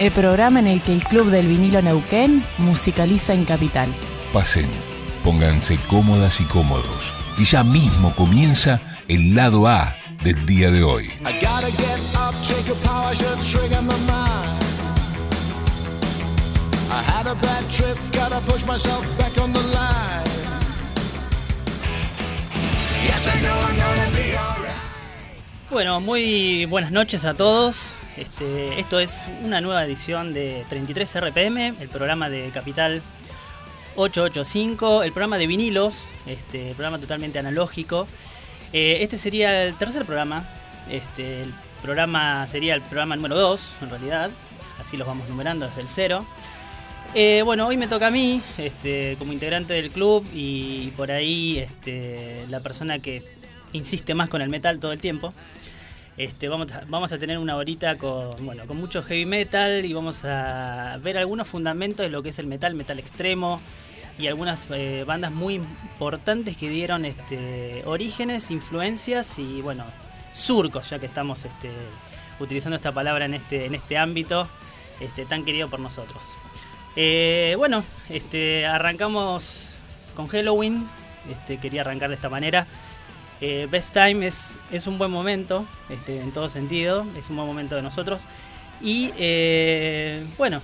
El programa en el que el Club del Vinilo Neuquén musicaliza en Capital. Pasen, pónganse cómodas y cómodos. Y ya mismo comienza el lado A del día de hoy. Bueno, muy buenas noches a todos. Este, esto es una nueva edición de 33 RPM, el programa de Capital 885, el programa de vinilos, este programa totalmente analógico. Eh, este sería el tercer programa. Este, el programa sería el programa número 2, en realidad. Así los vamos numerando desde el cero. Eh, bueno, hoy me toca a mí, este, como integrante del club y por ahí este, la persona que insiste más con el metal todo el tiempo. Este, vamos, a, vamos a tener una horita con, bueno, con mucho heavy metal y vamos a ver algunos fundamentos de lo que es el metal, metal extremo y algunas eh, bandas muy importantes que dieron este, orígenes, influencias y bueno, surcos, ya que estamos este, utilizando esta palabra en este, en este ámbito este, tan querido por nosotros. Eh, bueno, arrancamos con Halloween, quería arrancar de esta manera. Eh, Best Time es, un buen momento, este, en todo sentido, es un buen momento de nosotros. Y eh, bueno,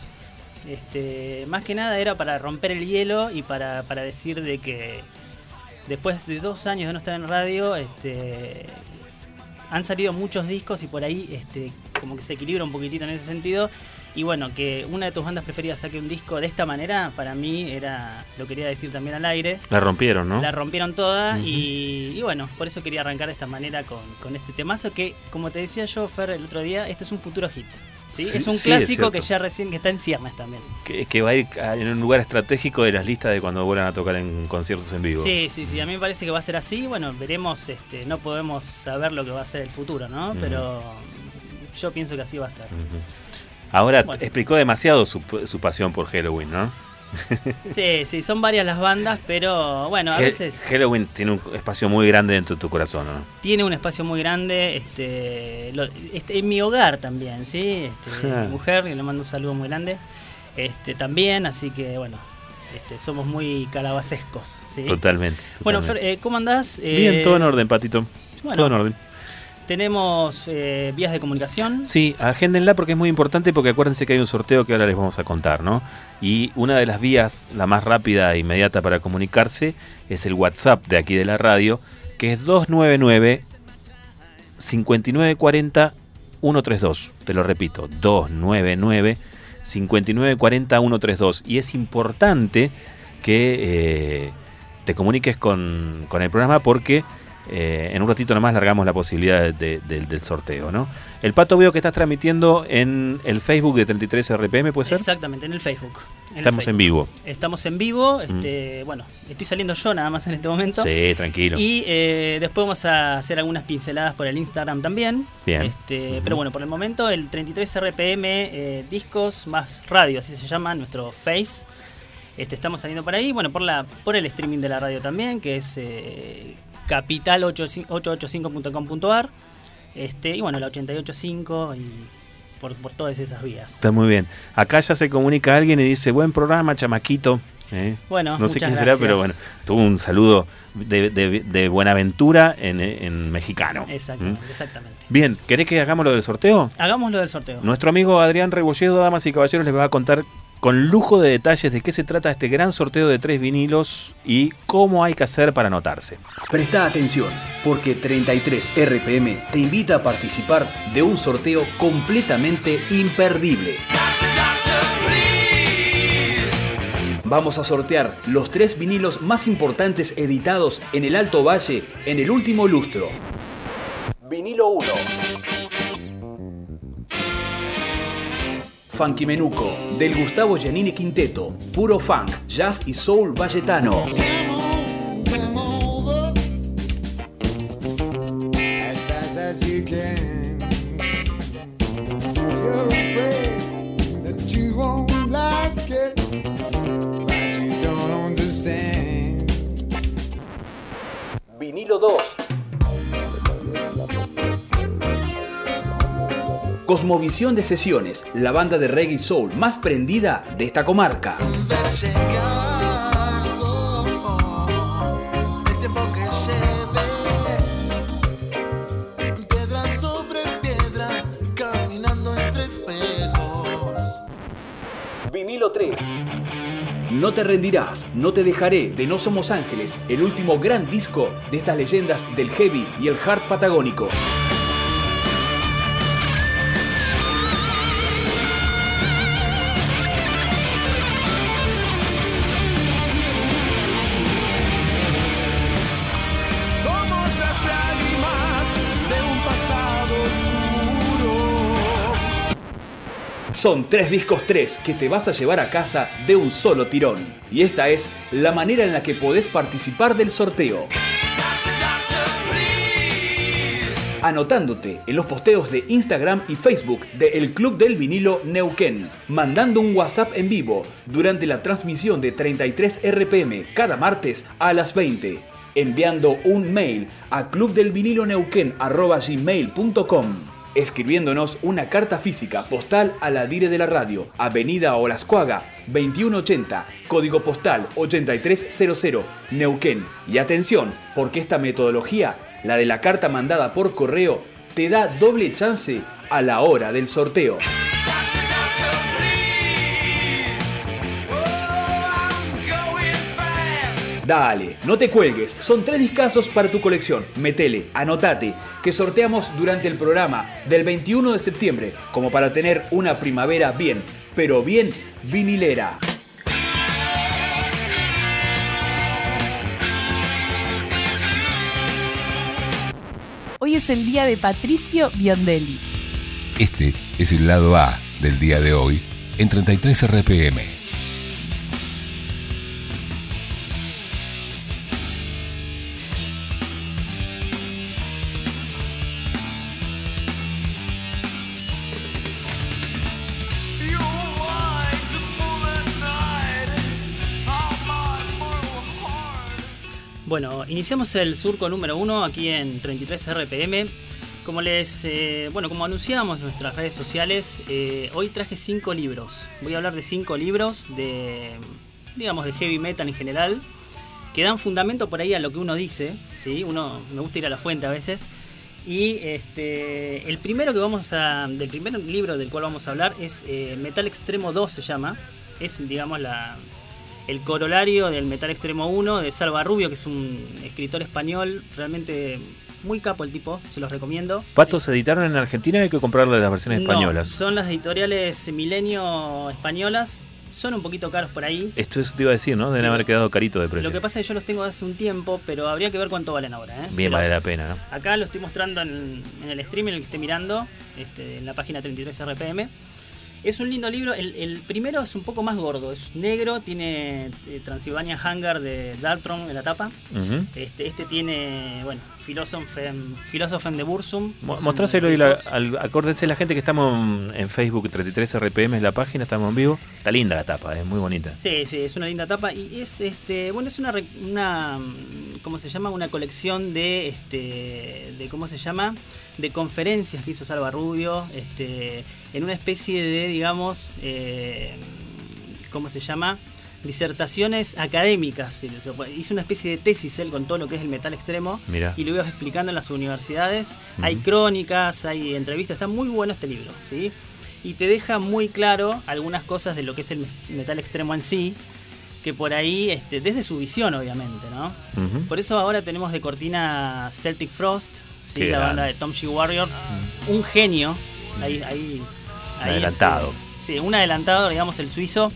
este, más que nada era para romper el hielo y para, decir de que después de dos años de no estar en radio, este, han salido muchos discos y por ahí como que se equilibra un poquitito en ese sentido. Y bueno, que una de tus bandas preferidas saque un disco de esta manera, para mí era, lo quería decir también al aire. La rompieron, ¿no? La rompieron toda y, y bueno, por eso quería arrancar de esta manera con, con este temazo que, como te decía yo, Fer, el otro día, esto es un futuro hit. ¿sí? Sí, es un sí, es clásico que ya recién que está en ciernes también. Que, que va a ir en un lugar estratégico de las listas de cuando vuelvan a tocar en conciertos en vivo. Sí, sí, sí, a mí me parece que va a ser así. Bueno, veremos, este, no podemos saber lo que va a ser el futuro, ¿no? Pero yo pienso que así va a ser. Ujú. Ahora Bueno. explicó demasiado su, su pasión por Halloween, ¿no? Sí, sí, son varias las bandas, pero bueno, a He- veces Halloween tiene un espacio muy grande dentro de tu corazón, ¿no? tiene un espacio muy grande, este, lo- este, en mi hogar también, ¿sí? Este, mi mujer, que le mando un saludo muy grande, este, también, así que bueno, este, somos muy calabacescos, ¿sí? Totalmente. Bueno, Fer, eh, ¿cómo andás? Bien, Eh, todo en orden, Patito. bueno. Todo en orden. Tenemos eh, vías de comunicación. Sí, agéndenla porque es muy importante porque acuérdense que hay un sorteo que ahora les vamos a contar, ¿no? Y una de las vías, la más rápida e inmediata para comunicarse, es el WhatsApp de aquí de la radio, que es 299 5940 132. Te lo repito, 299 5940 132. Y es importante que eh, te comuniques con, con el programa porque eh, en un ratito nomás largamos la posibilidad de- de- del- del sorteo, ¿no? El pato veo que estás transmitiendo en el Facebook de 33 RPM, ¿puede ser? Exactamente, en el Facebook. En el Estamos en vivo. Estamos en vivo. Este, Bueno, estoy saliendo yo nada más en este momento. Sí, tranquilo. Y eh, después vamos a hacer algunas pinceladas por el Instagram también. Bien. Este. Pero bueno, por el momento el 33 RPM eh, Discos más Radio, así se llama nuestro Face. Este, estamos saliendo por ahí, bueno, por la por el streaming de la radio también, que es eh, capital885.com.ar. Este, y bueno, la 885 y por, por todas esas vías. Está muy bien. Acá ya se comunica alguien y dice, buen programa, chamaquito. ¿eh? Bueno, no sé quién será, pero bueno, tuvo un saludo de, de- de Buenaventura en, en mexicano. Exactamente, ¿Mm? exactamente. Bien, ¿querés que hagamos lo del sorteo? Hagamos lo del sorteo. Nuestro amigo Adrián Rebolledo, damas y caballeros, les va a contar con lujo de detalles de qué se trata este gran sorteo de tres vinilos y cómo hay que hacer para anotarse. Presta atención, porque 33 RPM te invita a participar de un sorteo completamente imperdible. Vamos a sortear los tres vinilos más importantes editados en el Alto Valle en el último lustro. Vinilo 1. Funky Menuco, del Gustavo Giannini Quinteto, puro funk, jazz y soul valletano. Vinilo 2 Cosmovisión de Sesiones, la banda de reggae soul más prendida de esta comarca. Vinilo 3. No te rendirás, no te dejaré de No Somos Ángeles, el último gran disco de estas leyendas del heavy y el hard patagónico. Son tres discos tres que te vas a llevar a casa de un solo tirón. Y esta es la manera en la que podés participar del sorteo. Anotándote en los posteos de Instagram y Facebook de El Club del Vinilo Neuquén, mandando un WhatsApp en vivo durante la transmisión de 33 RPM cada martes a las 20, enviando un mail a clubdelviniloneuquén.com escribiéndonos una carta física postal a la Dire de la Radio, Avenida Olascuaga, 2180, código postal 8300, Neuquén. Y atención, porque esta metodología, la de la carta mandada por correo, te da doble chance a la hora del sorteo. Dale, no te cuelgues, son tres discazos para tu colección. Metele, anotate, que sorteamos durante el programa del 21 de septiembre, como para tener una primavera bien, pero bien vinilera. Hoy es el día de Patricio Biondelli. Este es el lado A del día de hoy en 33 RPM. Bueno, iniciamos el surco número uno aquí en 33 RPM. Como les, eh, bueno, como anunciábamos en nuestras redes sociales, eh, hoy traje cinco libros. Voy a hablar de cinco libros de, digamos, de heavy metal en general, que dan fundamento por ahí a lo que uno dice. ¿sí? Uno me gusta ir a la fuente a veces. Y este, el primero que vamos a, del primer libro del cual vamos a hablar es eh, Metal Extremo 2 se llama. Es, digamos, la, el corolario del Metal Extremo 1 de Salva Rubio, que es un escritor español, realmente muy capo el tipo, se los recomiendo. Patos se editaron en Argentina, hay que comprarle las versiones No, españolas. son las editoriales Milenio españolas, son un poquito caros por ahí. Esto es, te iba a decir, ¿no? Deben haber quedado carito de precio. Lo que pasa es que yo los tengo hace un tiempo, pero habría que ver cuánto valen ahora. ¿eh? Bien Los- vale la pena, ¿no? Acá lo estoy mostrando en, en el stream en el que esté mirando, este, en la página 33 RPM. Es un lindo libro. El, el primero es un poco más gordo, es negro, tiene eh, Transylvania Hangar de Daltron en la tapa. Este, este tiene, bueno, Philosophem de Bursum. Mostráselo y la, al- acuérdense la gente que estamos en Facebook 33 RPM es la página, estamos en vivo. Está linda la tapa, es muy bonita. Sí, sí, es una linda tapa y es este, bueno, es una una mm, ¿cómo se llama? Una colección de este de cómo se llama? de conferencias que hizo Salva Rubio, este, en una especie de, digamos, eh, ¿cómo se llama? Disertaciones académicas. Hizo una especie de tesis él con todo lo que es el metal extremo Mirá. y lo iba explicando en las universidades. Hay Ujú. crónicas, hay entrevistas, está muy bueno este libro, ¿sí? Y te deja muy claro algunas cosas de lo que es el me- metal extremo en sí, que por ahí, este, desde su visión obviamente, ¿no? Ujú. Por eso ahora tenemos de cortina Celtic Frost, ¿sí? La banda de Tom G. Warrior, un genio, ahí, ahí, ahí, adelantado. este, sí, un adelantado, digamos, el suizo.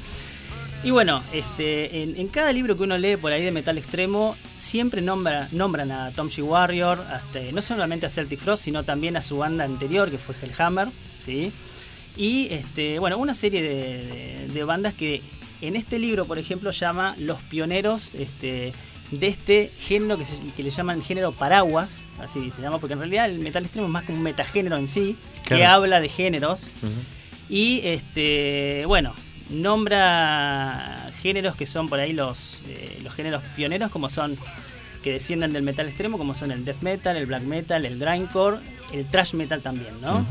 Y bueno, este, en, en cada libro que uno lee por ahí de metal extremo, siempre nombra, nombran a Tom G. Warrior, hasta- no solamente a Celtic Frost, sino también a su banda anterior, que fue Hellhammer, ¿sí? Y este, bueno, una serie de, de- de bandas que en este libro, por ejemplo, llama los pioneros este, de este género que, se- que le llaman género paraguas, así se llama, porque en realidad el metal extremo es más como un metagénero en sí, que habla de géneros. Y este, bueno, nombra géneros que son por ahí los, eh, los géneros pioneros, como son que descienden del metal extremo, como son el death metal, el black metal, el grindcore, el thrash metal también, ¿no?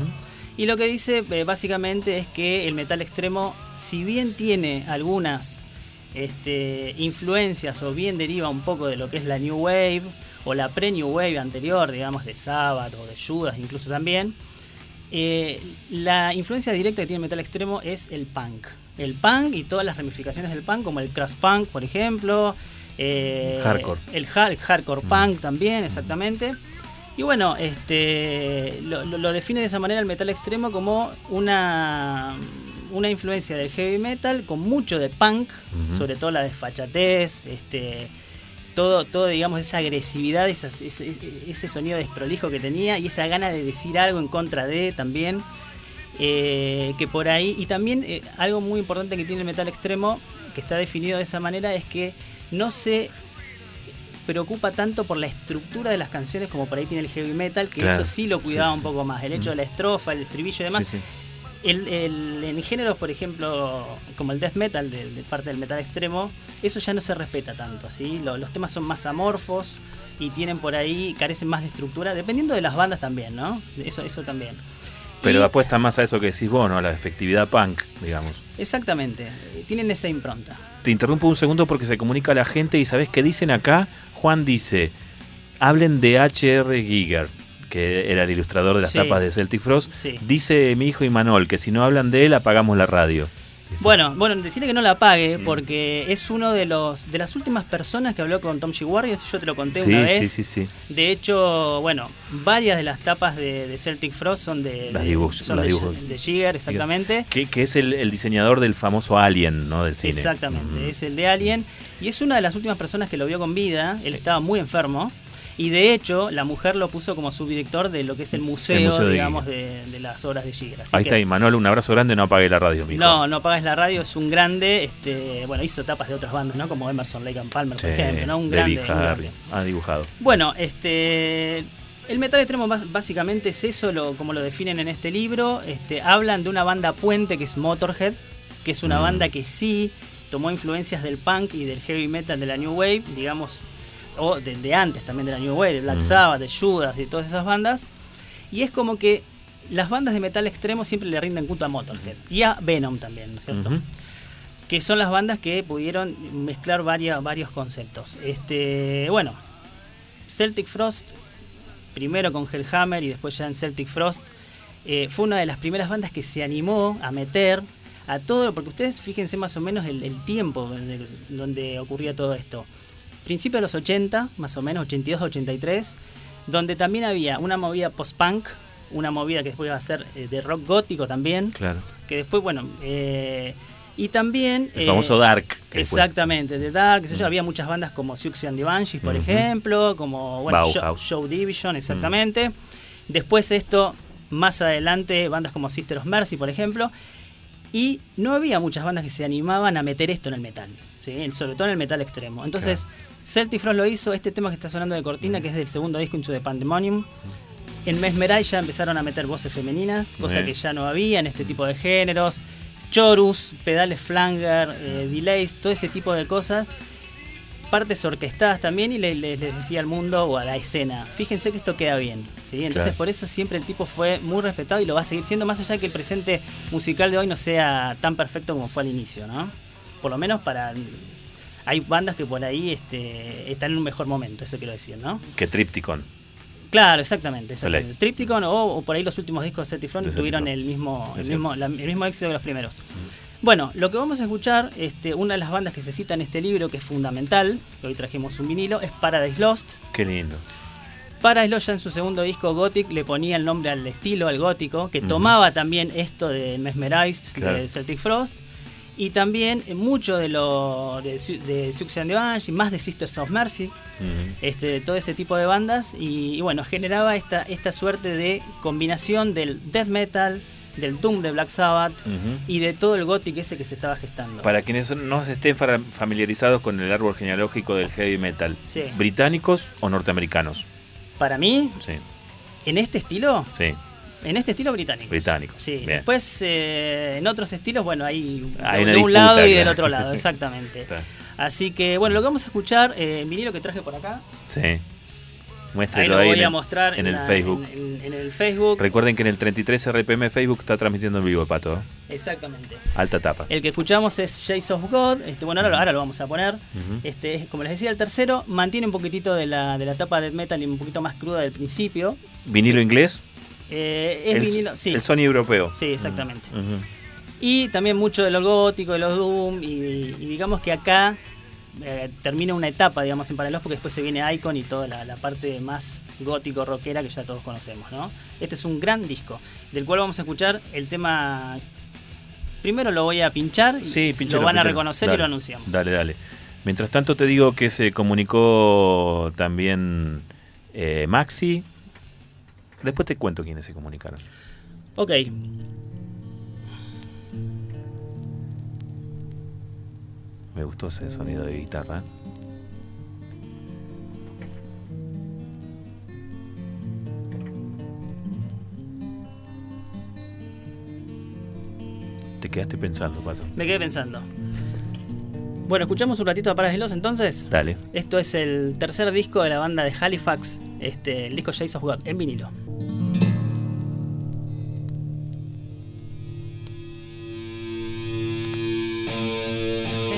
Y lo que dice eh, básicamente es que el metal extremo, si bien tiene algunas este, influencias o bien deriva un poco de lo que es la New Wave o la pre-New Wave anterior, digamos, de Sabbath o de Judas incluso también, eh, la influencia directa que tiene el metal extremo es el punk. El punk y todas las ramificaciones del punk, como el crash punk, por ejemplo. eh, Hardcore. El, hard- el hardcore punk también, exactamente. Y bueno, este lo, define de esa manera el metal extremo como una, una influencia del heavy metal con mucho de punk, sobre todo la desfachatez, este, todo, todo digamos, esa agresividad, ese, ese sonido desprolijo que tenía y esa gana de decir algo en contra de también. Eh, que por ahí, y también eh, algo muy importante que tiene el metal extremo, que está definido de esa manera, es que no se preocupa tanto por la estructura de las canciones como por ahí tiene el heavy metal, que Claro. eso sí lo cuidaba Sí, un sí. poco más. El hecho de la estrofa, el estribillo y demás. Sí, sí. El, el- en géneros, por ejemplo, como el death metal, de, de parte del metal extremo, eso ya no se respeta tanto, ¿sí? Lo- los temas son más amorfos y tienen por ahí, carecen más de estructura, dependiendo de las bandas también, ¿no? Eso, eso también. Pero Y- apuesta más a eso que decís vos, ¿no? A la efectividad punk, digamos. Exactamente, tienen esa impronta. Te interrumpo un segundo porque se comunica la gente y ¿sabés qué dicen acá? Juan dice, hablen de H.R. Giger, que era el ilustrador de las Sí. tapas de Celtic Frost. Sí. Dice mi hijo Imanol que si no hablan de él apagamos la radio. Bueno, bueno, decirle que no la apague Mm. porque es uno de los de las últimas personas que habló con Tom G. Warriors, yo te lo conté sí, una vez. sí, sí, sí. De hecho, bueno, varias de las tapas de, de Celtic Frost son de, Las dibujos- son las de, dibujos. de Giger, exactamente. Que, que es el, el diseñador del famoso Alien, ¿no? Del cine. Exactamente, Ujú. es el de Alien. Y es una de las últimas personas que lo vio con vida. Él estaba muy enfermo. Y de hecho, la mujer lo puso como subdirector de lo que es el museo, El museo de digamos, de, de las obras de Giger. Así Ahí que- está Imanol, un abrazo grande, no apague la radio, mijo. No, no apagues la radio, es un grande. Este, bueno, hizo tapas de otras bandas, ¿no? Como Emerson, Lake and Palmer, por ejemplo, ¿no? Un grande, un grande. Ha dibujado. Bueno, este. El metal extremo básicamente es eso, lo, como lo definen en este libro. Este, hablan de una banda puente que es Motorhead, que es una Mm. banda que sí tomó influencias del punk y del heavy metal de la New Wave, digamos, o de, de antes también de la New Wave, de Black Mm. Sabbath, de Judas, de todas esas bandas. Y es como que las bandas de metal extremo siempre le rinden culto a Motorhead y a Venom también, ¿no es cierto? Que son las bandas que pudieron mezclar varias, varios conceptos. Este, bueno, Celtic Frost, primero con Hellhammer y después ya en Celtic Frost, eh, fue una de las primeras bandas que se animó a meter a todo, porque ustedes fíjense más o menos el, el tiempo donde, donde ocurría todo esto. Principio de los 80, más o menos, 82, 83, donde también había una movida post-punk, una movida que después iba a ser eh, de rock gótico también, Claro. que después, bueno, eh, y también... El eh, famoso Dark. que después- Exactamente, de Dark, sé yo, Mm. había muchas bandas como Siouxsie and the Banshees, por ejemplo, como bueno, Show, Division, exactamente. Después esto, más adelante, bandas como Sister of Mercy, por ejemplo. Y no había muchas bandas que se animaban a meter esto en el metal, ¿sí? sobre todo en el metal extremo. Entonces, Celtic Frost lo hizo, este tema que está sonando de cortina, que es del segundo disco Into the Pandemonium. En Mesmerize ya empezaron a meter voces femeninas, cosa que ya no había en este tipo de géneros. Chorus, pedales flanger, eh, delays, todo ese tipo de cosas. Partes orquestadas también y le- le- les decía al mundo o a la escena, fíjense que esto queda bien. ¿sí? Entonces Claro. por eso siempre el tipo fue muy respetado y lo va a seguir siendo, más allá de que el presente musical de hoy no sea tan perfecto como fue al inicio, ¿no? Por lo menos para... Hay bandas que por ahí este, están en un mejor momento, eso quiero decir, ¿no? Que Tripticon. Claro, exactamente. exactamente. Tripticon o, o por ahí los últimos discos de Celtic Front De Celtic tuvieron el mismo, el mismo, la- el mismo éxito que los primeros. Bueno, lo que vamos a escuchar, este, una de las bandas que se cita en este libro, que es fundamental, que hoy trajimos un vinilo, es Paradise Lost. Qué lindo. Paradise Lost ya en su segundo disco Gothic le ponía el nombre al estilo, al gótico, que tomaba también esto de Mesmerized, Claro. de Celtic Frost. Y también mucho de lo de, de the Banshees, más de Sisters of Mercy, este, de todo ese tipo de bandas y, y bueno, generaba esta, esta suerte de combinación del death metal, del Doom de Black Sabbath y de todo el gothic ese que se estaba gestando. Para quienes no estén fa- familiarizados con el árbol genealógico del heavy metal, Sí. ¿británicos o norteamericanos? Para mí, Sí, en este estilo, sí. en este estilo británico. Británicos, Sí. bien. Después, eh, en otros estilos, bueno, hay, Hay de un disputa, lado y del otro lado, exactamente. Así que, bueno, lo que vamos a escuchar, eh, vinilo que traje por acá, Sí. Ahí Muéstrenlo lo ahí, voy a mostrar en el la- Facebook. En, en el Facebook, Recuerden que en el 33 RPM Facebook está transmitiendo en vivo, Pato. exactamente. Alta tapa. El que escuchamos es Jace of God. Este, bueno, ahora, lo- ahora lo vamos a poner. Este, es, como les decía, el tercero mantiene un poquitito de la, de la tapa de metal y un poquito más cruda del principio. ¿Vinilo inglés? Eh, es el, vinilo, sí. el Sony europeo. Sí, exactamente. Y también mucho de lo gótico, de los Doom. Y, y digamos que acá eh, termina una etapa, digamos, en Paralelos, porque después se viene Icon y toda la, la parte más gótico rockera que ya todos conocemos, ¿no? Este es un gran disco, del cual vamos a escuchar el tema. Primero lo voy a pinchar, y Sí, lo van a pinchalo. reconocer y lo anunciamos. Dale, dale. Mientras tanto te digo que se comunicó también eh, Maxi. Después te cuento quiénes se comunicaron. Ok, Me gustó ese sonido de guitarra. Te quedaste pensando, Pato. me quedé pensando. Bueno, escuchamos un ratito a Paralelos entonces. Dale. Esto es el tercer disco de la banda de Halifax, este, el disco Jace of God, en vinilo.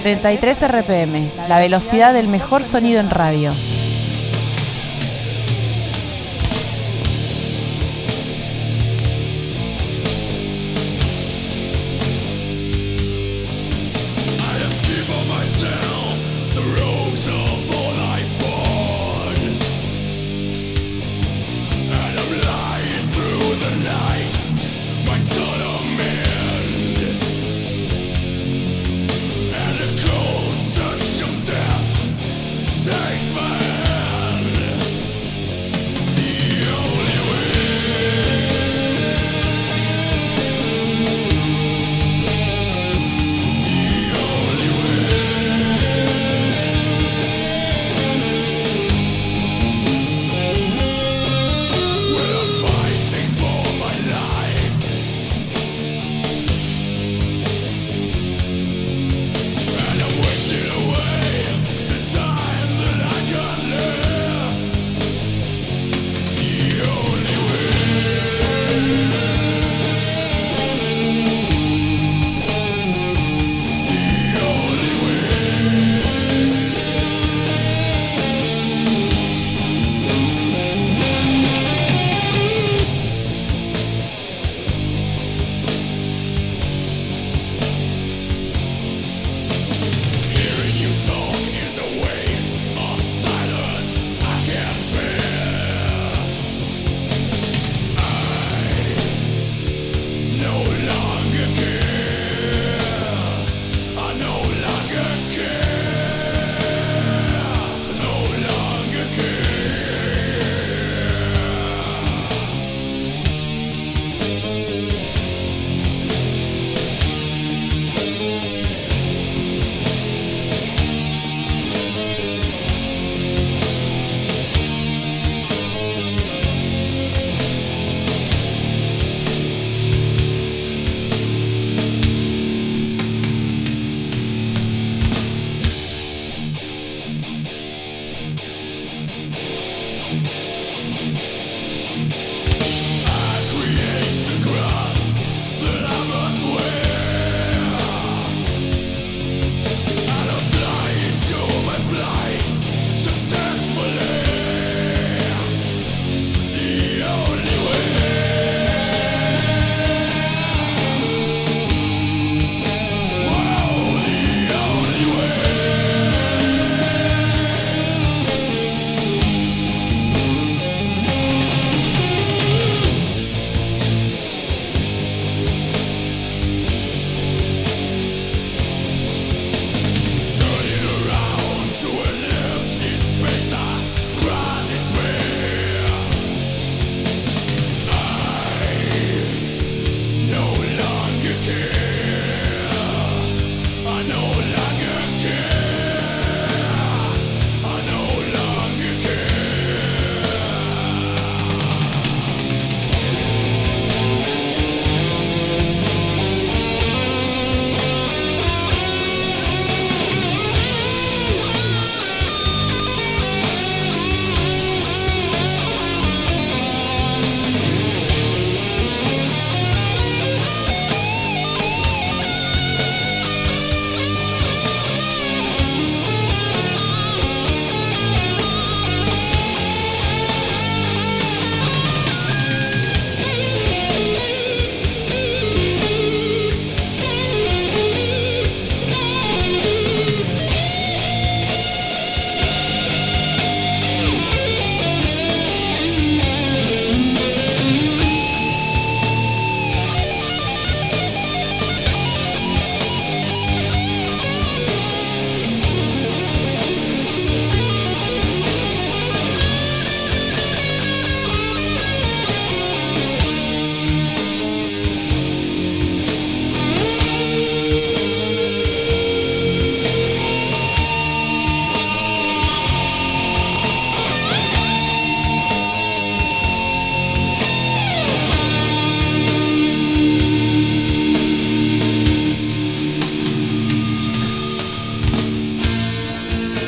33 RPM, la velocidad del mejor sonido en radio.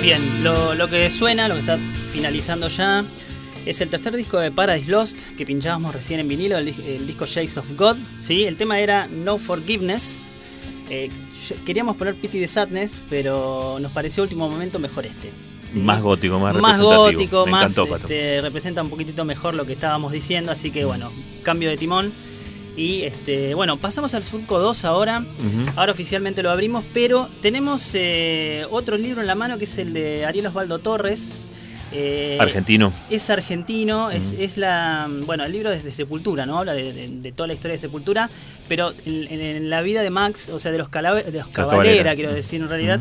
Bien, lo, lo que suena, lo que está finalizando ya, es el tercer disco de Paradise Lost que pinchábamos recién en vinilo, el, el disco Shades of God. ¿sí? El tema era No Forgiveness. Eh, queríamos poner Pity the Sadness, pero nos pareció último momento mejor este. ¿sí? Más gótico, más, más representativo. gótico, Me más encantó, este, representa un poquitito mejor lo que estábamos diciendo, así que bueno, cambio de timón. Y este, bueno, pasamos al Surco 2 ahora. Ahora oficialmente lo abrimos, pero tenemos eh, otro libro en la mano que es el de Ariel Osvaldo Torres. Eh, Argentino. Es argentino, es, es la. Bueno, el libro es de Sepultura, ¿no? Habla de, de- de toda la historia de Sepultura, pero en, en- en la vida de Max, o sea, de los, de los Cabalera, quiero decir en realidad.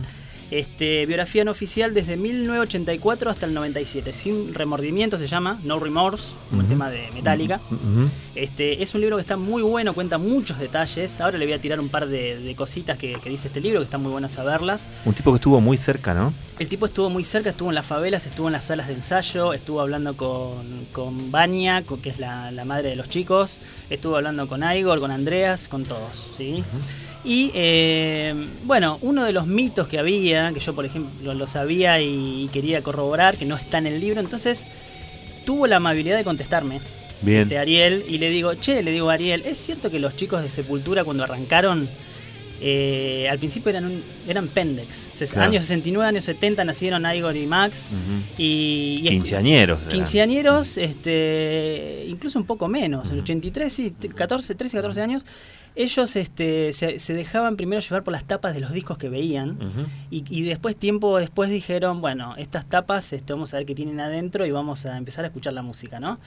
Este, biografía no oficial desde 1984 hasta el 97, sin remordimiento se llama, No Remorse, como el tema de Metallica. Este, es un libro que está muy bueno, cuenta muchos detalles. Ahora le voy a tirar un par de, de cositas que, que dice este libro, que están muy buenas saberlas. Un tipo que estuvo muy cerca, ¿no? El tipo estuvo muy cerca, estuvo en las favelas, estuvo en las salas de ensayo, estuvo hablando con, con Vania, que es la, la madre de los chicos, estuvo hablando con Igor, con Andreas, con todos, ¿sí? Y eh, bueno, uno de los mitos que había, que yo por ejemplo lo sabía y quería corroborar, que no está en el libro, entonces tuvo la amabilidad de contestarme Bien. este Ariel y le digo, che, le digo a Ariel, ¿es cierto que los chicos de Sepultura cuando arrancaron, eh, al principio eran, un- eran pendex? Claro. Años 69, años 70 nacieron Igor y Max. Y, y- Quinceañeros. Quinceañeros, este, incluso un poco menos, en 83, sí, t- 14, 13, 14 años, ellos este, se, se dejaban primero llevar por las tapas de los discos que veían y, y después, tiempo después dijeron, bueno, estas tapas este, vamos a ver qué tienen adentro y vamos a empezar a escuchar la música, ¿no?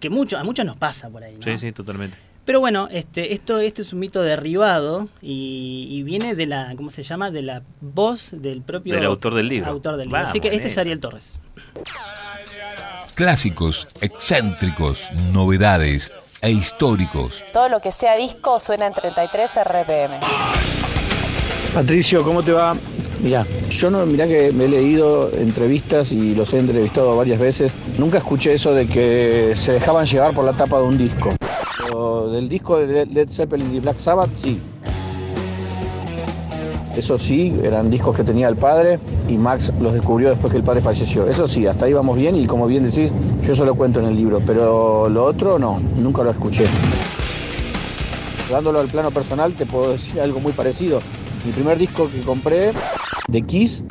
Que mucho, a muchos nos pasa por ahí, ¿no? Sí, sí, totalmente. Pero bueno, este, esto, este es un mito derribado y, y viene de la, ¿cómo se llama? De la voz del propio Del autor del libro. autor del libro. Vamos, Así que este es. Ariel Torres. Clásicos, excéntricos, novedades e históricos. Todo lo que sea disco suena en 33 RPM. Patricio, ¿cómo te va? Mirá, yo no, mirá que me he leído entrevistas y los he entrevistado varias veces. Nunca escuché eso de que se dejaban llevar por la tapa de un disco. Pero del disco de Led Zeppelin y Black Sabbath, sí. Eso sí, eran discos que tenía el padre y Max los descubrió después que el padre falleció. Eso sí, hasta ahí vamos bien y como bien decís, yo eso lo cuento en el libro, pero lo otro no, nunca lo escuché. Dándolo al plano personal, te puedo decir algo muy parecido. Mi primer disco que compré de Kiss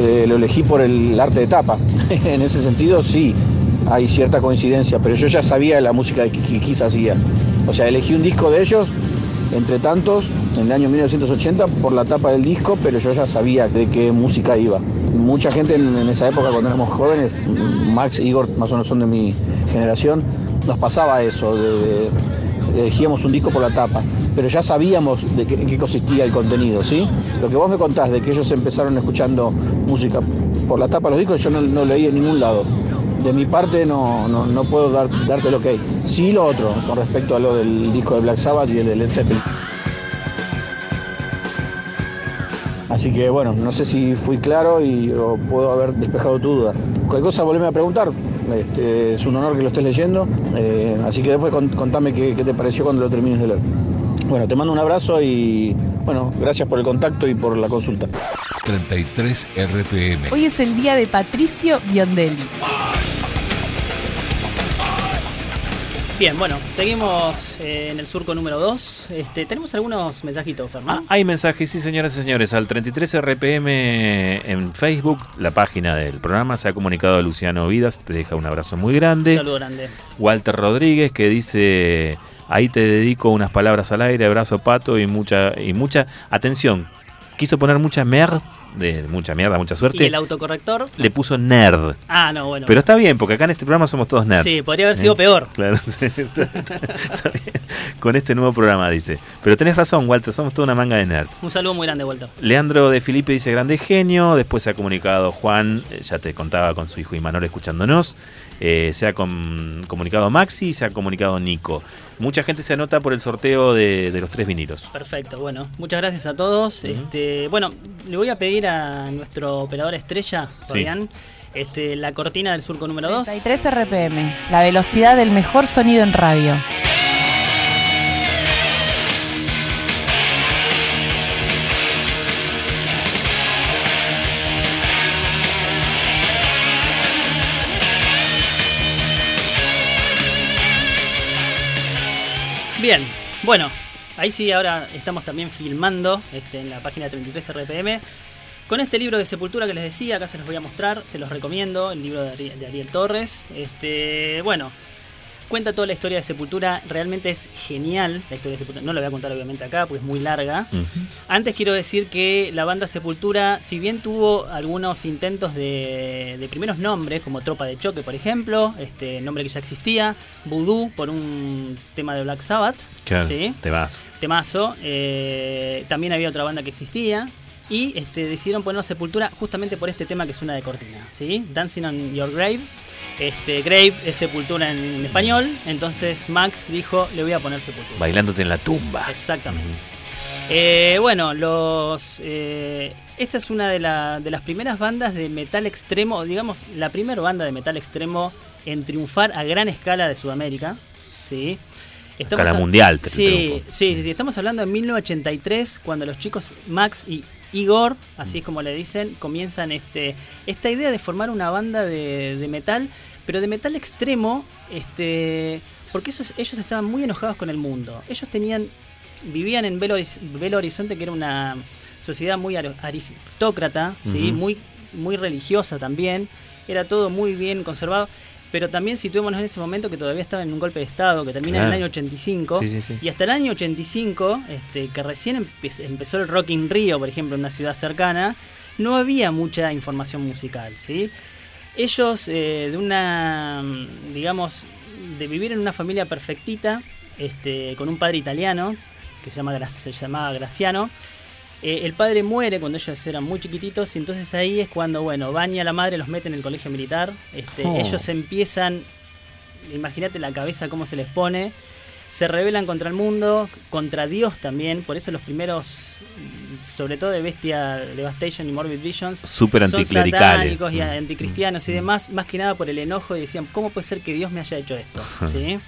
eh, lo elegí por el arte de tapa. en ese sentido, sí, hay cierta coincidencia, pero yo ya sabía la música que Kiss hacía. O sea, elegí un disco de ellos, entre tantos, en el año 1980, por la tapa del disco, pero yo ya sabía de qué música iba. Mucha gente en, esa época, cuando éramos jóvenes, Max Igor más o menos son de mi generación, nos pasaba eso, elegíamos un disco por la tapa, pero ya sabíamos de qué consistía el contenido, ¿sí? Lo que vos me contás de que ellos empezaron escuchando música por la tapa de los discos, yo no, no leí en ningún lado. De mi parte no, no, no puedo dar, darte lo que hay. Sí lo otro, con respecto a lo del disco de Black Sabbath y el de Led Zeppelin. Así que bueno, no sé si fui claro y o puedo haber despejado tu duda. Cualquier cosa volveme a preguntar. Este, es un honor que lo estés leyendo. eh, así que después con- contame qué, qué te pareció cuando lo termines de leer. Bueno, te mando un abrazo y bueno, gracias por el contacto y por la consulta. 33 RPM. Hoy es el día de Patricio Biondelli. Bien, bueno, seguimos eh, en el surco número 2. Este, tenemos algunos mensajitos, Fernando. Ah, hay mensajes, sí, señoras y señores. Al 33 RPM en Facebook, la página del programa, se ha comunicado Luciano Vidas, te deja un abrazo muy Un grande. saludo grande. Walter Rodríguez que dice, ahí te dedico unas palabras al aire, abrazo pato y mucha, y mucha atención. Quiso poner mucha mer, de mucha mierda, mucha ¿Y suerte. el autocorrector? Le puso nerd. Ah, no, bueno. Pero está bien, porque acá en este programa somos todos nerds. Sí, podría haber sido peor. Claro, sí, está, está bien. Con este nuevo programa, dice. Pero tenés razón, Walter, somos toda una manga de nerds. Un saludo muy grande, Walter. Leandro de Felipe dice grande genio. Después se ha comunicado Juan, eh, ya te contaba con su hijo Imanol escuchándonos. Eh, se ha com- comunicado Maxi y se ha comunicado Nico. Mucha gente se anota por el sorteo de, de los tres vinilos. Perfecto, bueno, muchas gracias a todos. este, bueno, le voy a pedir a nuestro operador estrella, Fabián, este, la cortina del surco número 2. 33 RPM, la velocidad del mejor sonido en radio. Bien, bueno, ahí sí ahora estamos también filmando este, en la página 33 RPM. Con este libro de Sepultura que les decía, acá se los voy a mostrar, se los recomiendo, el libro de Ari- de Ariel Torres. Este, bueno, cuenta toda la historia de Sepultura, realmente es genial la historia de Sepultura. No la voy a contar obviamente acá porque es muy larga. Antes quiero decir que la banda Sepultura, si bien tuvo algunos intentos de, de primeros nombres, como Tropa de Choque, por ejemplo, este nombre que ya existía, Voodoo por un tema de Black Sabbath, Claro, ¿sí? te vas. temazo. eh, también había otra banda que existía. Y este, decidieron poner Sepultura justamente por este tema que es una de cortina, ¿sí? Dancing on Your Grave. Este, grave es sepultura en, en español. Entonces Max dijo, le voy a poner Sepultura. Bailándote en la tumba. Exactamente. Eh, bueno, los. eh, esta es una de, la- de las primeras bandas de metal extremo, digamos, la primera banda de metal extremo en triunfar a gran escala de Sudamérica. ¿sí? Escala a- mundial, Sí, sí, sí, sí. Estamos hablando de 1983, cuando los chicos Max y Igor, así es como le dicen, comienzan este, esta idea de formar una banda de, de metal, pero de metal extremo, este, porque esos, ellos estaban muy enojados con el mundo. Ellos tenían, vivían en Belo, Belo Horizonte, que era una sociedad muy ar- aristócrata, ¿sí? Muy, muy religiosa también, era todo muy bien conservado. Pero también situémonos en ese momento que todavía estaba en un golpe de Estado, que termina en el Claro. año 85. Sí, sí, sí. Y hasta el año 85, este, que recién empe- empezó el Rock in Rio, por ejemplo, en una ciudad cercana, no había mucha información musical, ¿sí? Ellos, eh, de una, mm, digamos, de vivir en una familia perfectita, este, con un padre italiano, que se, llama, se llamaba Graciano, eh, el padre muere cuando ellos eran muy chiquititos y entonces ahí es cuando, bueno, baña a la madre, los mete en el colegio militar, este, Oh. ellos empiezan, imagínate la cabeza cómo se les pone, se rebelan contra el mundo, contra Dios también, por eso los primeros, mm, sobre todo de Bestia Devastation y Morbid Visions, Súper son satánicos y Mm. anticristianos y demás, más que nada por el enojo y decían, ¿cómo puede ser que Dios me haya hecho esto? ¿Sí?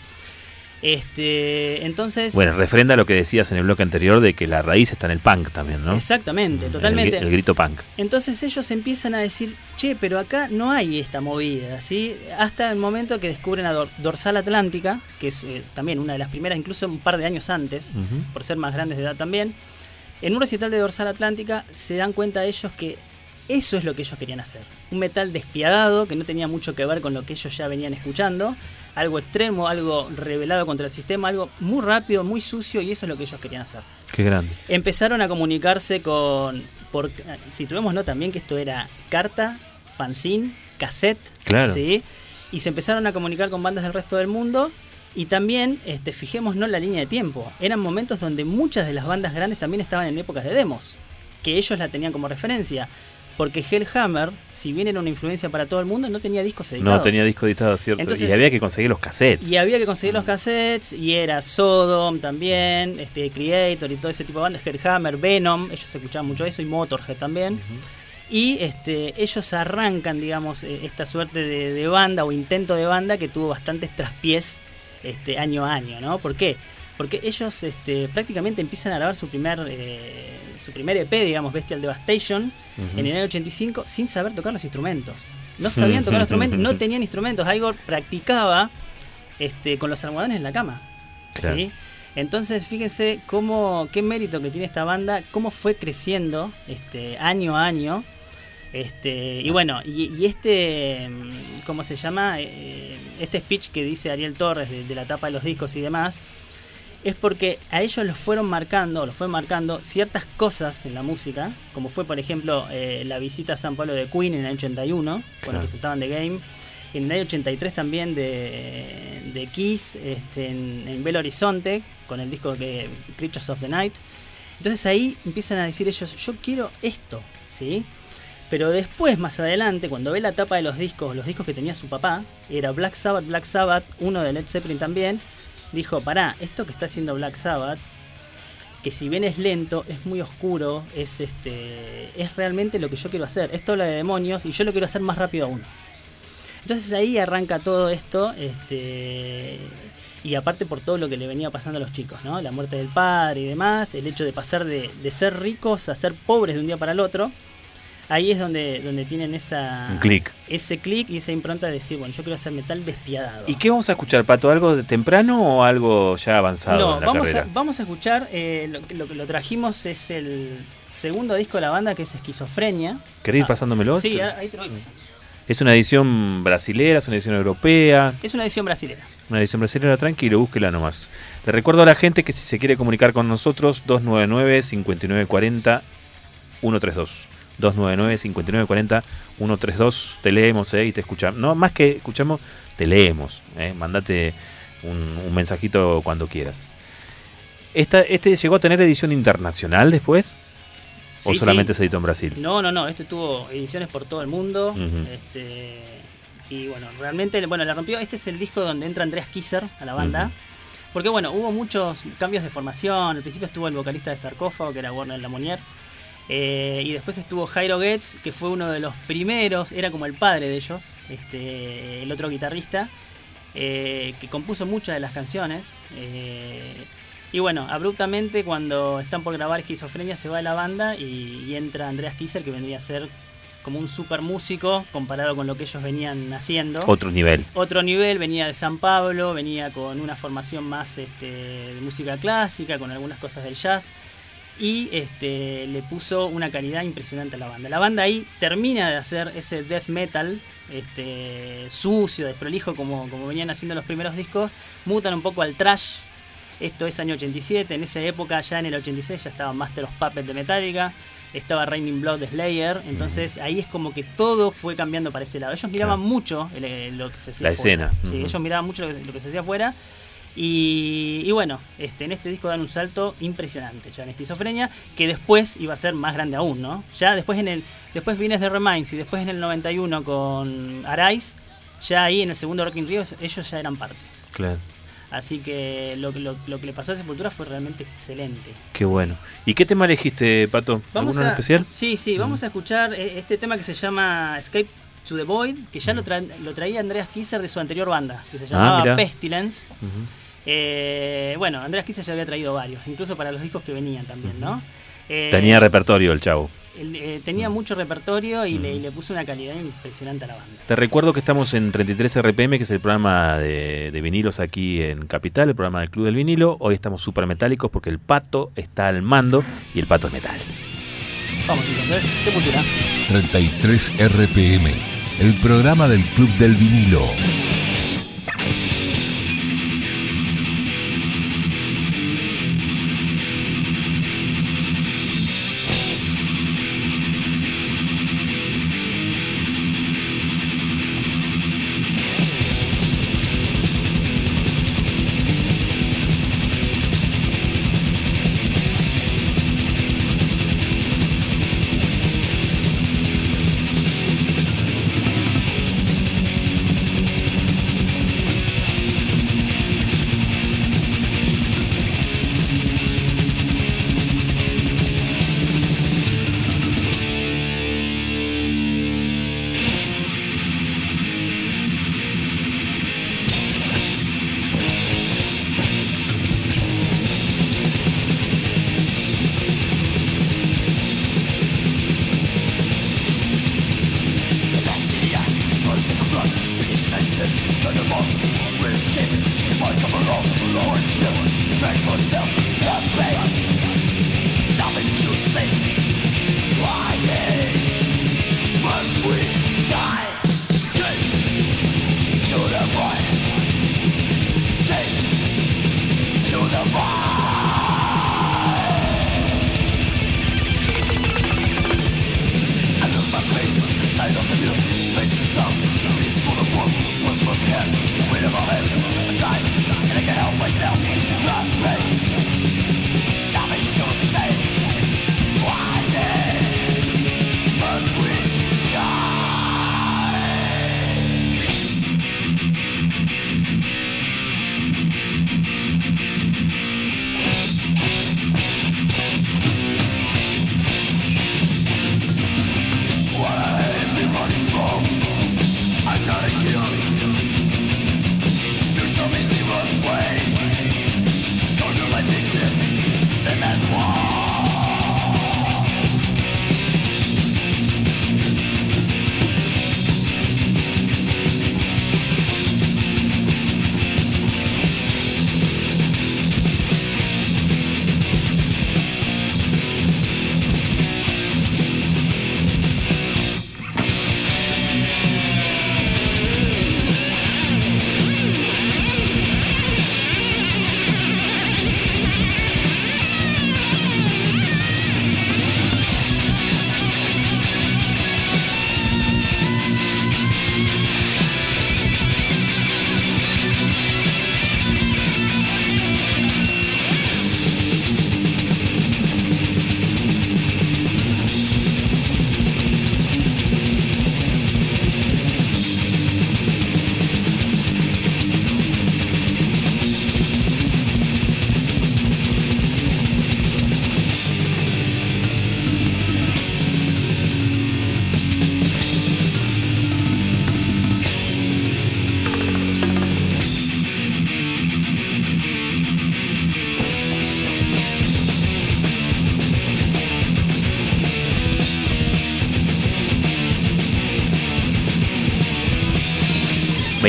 Este, entonces... Bueno, refrenda lo que decías en el bloque anterior de que la raíz está en el punk también, ¿no? Exactamente, totalmente. El, grito punk. Entonces ellos empiezan a decir, che, pero acá no hay esta movida, ¿sí? Hasta el momento que descubren a Dor- Dorsal Atlántica, que es eh, también una de las primeras, incluso un par de años antes, por ser más grandes de edad también. En un recital de Dorsal Atlántica se dan cuenta ellos que eso es lo que ellos querían hacer. Un metal despiadado que no tenía mucho que ver con lo que ellos ya venían escuchando. Algo extremo, algo revelado contra el sistema, algo muy rápido, muy sucio y eso es lo que ellos querían hacer Qué grande. empezaron a comunicarse con. Por, situémonos también que esto era carta, fanzine, cassette. Claro. ¿sí? Y se empezaron a comunicar con bandas del resto del mundo. Y también, este, fijémonos la línea de tiempo. Eran momentos donde muchas de las bandas grandes también estaban en épocas de demos. Que ellos la tenían como referencia. Porque Hellhammer, si bien era una influencia para todo el mundo, no tenía discos editados. No tenía disco editado, ¿cierto? Entonces- y había que conseguir los cassettes. Y había que conseguir los cassettes, y era Sodom también, este Creator y todo ese tipo de bandas, Hellhammer, Venom, ellos escuchaban mucho eso, y Motorhead también. Y este, ellos arrancan, digamos, eh, esta suerte de, de banda o intento de banda que tuvo bastantes traspiés este, año a año, ¿no? ¿Por qué? Porque ellos este, prácticamente empiezan a grabar su primer, eh, su primer EP, digamos, Bestial Devastation, en el año 85, sin saber tocar los instrumentos. No sabían tocar los instrumentos, no tenían instrumentos. Igor practicaba este, con los almohadones en la cama. Claro. ¿sí? Entonces, fíjense cómo, qué mérito que tiene esta banda, cómo fue creciendo este, año a año. Este, y bueno, y, y este, mm, ¿cómo se llama? Eh, este speech que dice Ariel Torres de, de la tapa de los discos y demás, es porque a ellos los fueron marcando, los fue marcando ciertas cosas en la música, como fue por ejemplo eh, la visita a San Pablo de Queen en el 81, cuando Claro. presentaban The Game, en el año 83 también de, de Kiss, este, en, en Belo Horizonte, con el disco que Creatures of the Night. Entonces ahí empiezan a decir ellos, yo quiero esto, ¿sí? Pero después, más adelante, cuando ve la tapa de los discos, los discos que tenía su papá, era Black Sabbath, Black Sabbath, uno de Led Zeppelin también, dijo, pará, esto que está haciendo Black Sabbath, que si bien es lento, es muy oscuro, es este es realmente lo que yo quiero hacer. Esto habla de demonios y yo lo quiero hacer más rápido aún. Entonces ahí arranca todo esto, este y aparte por todo lo que le venía pasando a los chicos, ¿no? La muerte del padre y demás, el hecho de pasar de, de ser ricos a ser pobres de un día para el otro. Ahí es donde, donde tienen esa Un clic. ese clic y esa impronta de decir, bueno, yo quiero hacer metal despiadado. ¿Y qué vamos a escuchar, Pato? ¿Algo de temprano o algo ya avanzado No, en la vamos a, carrera? vamos a escuchar, eh, lo, que- lo trajimos es el segundo disco de la banda que es Esquizofrenia. ¿Querés ir Ah, pasándomelo? Sí, ahí te lo voy pasando. Es una edición brasilera, es una edición europea. Es una edición brasilera. Una edición brasileña, tranquilo, búsquela nomás. Le recuerdo a la gente que si se quiere comunicar con nosotros, 299-5940-132. 299-5940-132. Te leemos eh, y te escuchamos. No, más que escuchamos, te leemos. Eh. Mandate un, un mensajito cuando quieras. Esta, ¿Este llegó a tener edición internacional después? ¿O Sí, solamente sí. se editó en Brasil? No, no, no, este tuvo ediciones por todo el mundo. Este, y bueno, realmente, bueno, la rompió. Este es el disco donde entra Andreas Kisser a la banda. Porque bueno, hubo muchos cambios de formación. Al principio estuvo el vocalista de Sarcófago, que era Warner Lamonier. Eh, y después estuvo Jairo Getz, que fue uno de los primeros, era como el padre de ellos, este, el otro guitarrista, eh, que compuso muchas de las canciones. eh, y bueno, abruptamente cuando están por grabar Esquizofrenia se va de la banda y, y entra Andreas Kisser, que vendría a ser como un super músico comparado con lo que ellos venían haciendo Otro nivel. otro nivel, venía de San Pablo, venía con una formación más este, de música clásica, con algunas cosas del jazz. Y este, le puso una calidad impresionante a la banda. La banda ahí termina de hacer ese death metal este, sucio, desprolijo, como, como venían haciendo los primeros discos. Mutan un poco al trash. Esto es año 87. En esa época, ya en el 86, ya estaba Master of Puppets de Metallica. Estaba Raining Blood de Slayer. Entonces ahí es como que todo fue cambiando para ese lado. Ellos miraban mucho el- el- lo que se hacía La afuera. escena. Sí, ellos miraban mucho lo que, lo que se hacía afuera. Y, y bueno, este, en este disco dan un salto impresionante ya en esquizofrenia, que después iba a ser más grande aún, ¿no? Ya después en el después vienes de Reminds y después en el 91 con Arise, ya ahí en el segundo Rock in Rio ellos ya eran parte. Claro. Así que lo, que- lo, lo que le pasó a Sepultura fue realmente excelente. Qué bueno. ¿Y qué tema elegiste, Pato? Vamos ¿Alguno en a, especial? Sí, sí, vamos a escuchar eh, este tema que se llama Escape to the Void, que ya lo, tra- lo traía Andreas Kisser de su anterior banda, que se llamaba Ah, mirá. Pestilence. Eh, bueno, Andreas Kisser ya había traído varios, incluso para los discos que venían también, ¿no? Eh, Tenía repertorio el chavo. eh, tenía mucho repertorio y, le, y le puso una calidad impresionante a la banda. Te recuerdo que estamos en 33 RPM, que es el programa de, de vinilos aquí en Capital, el programa del Club del Vinilo. Hoy estamos súper metálicos porque el pato está al mando y el pato es metal. Vamos entonces, Sepultura. 33 RPM, el programa del Club del Vinilo.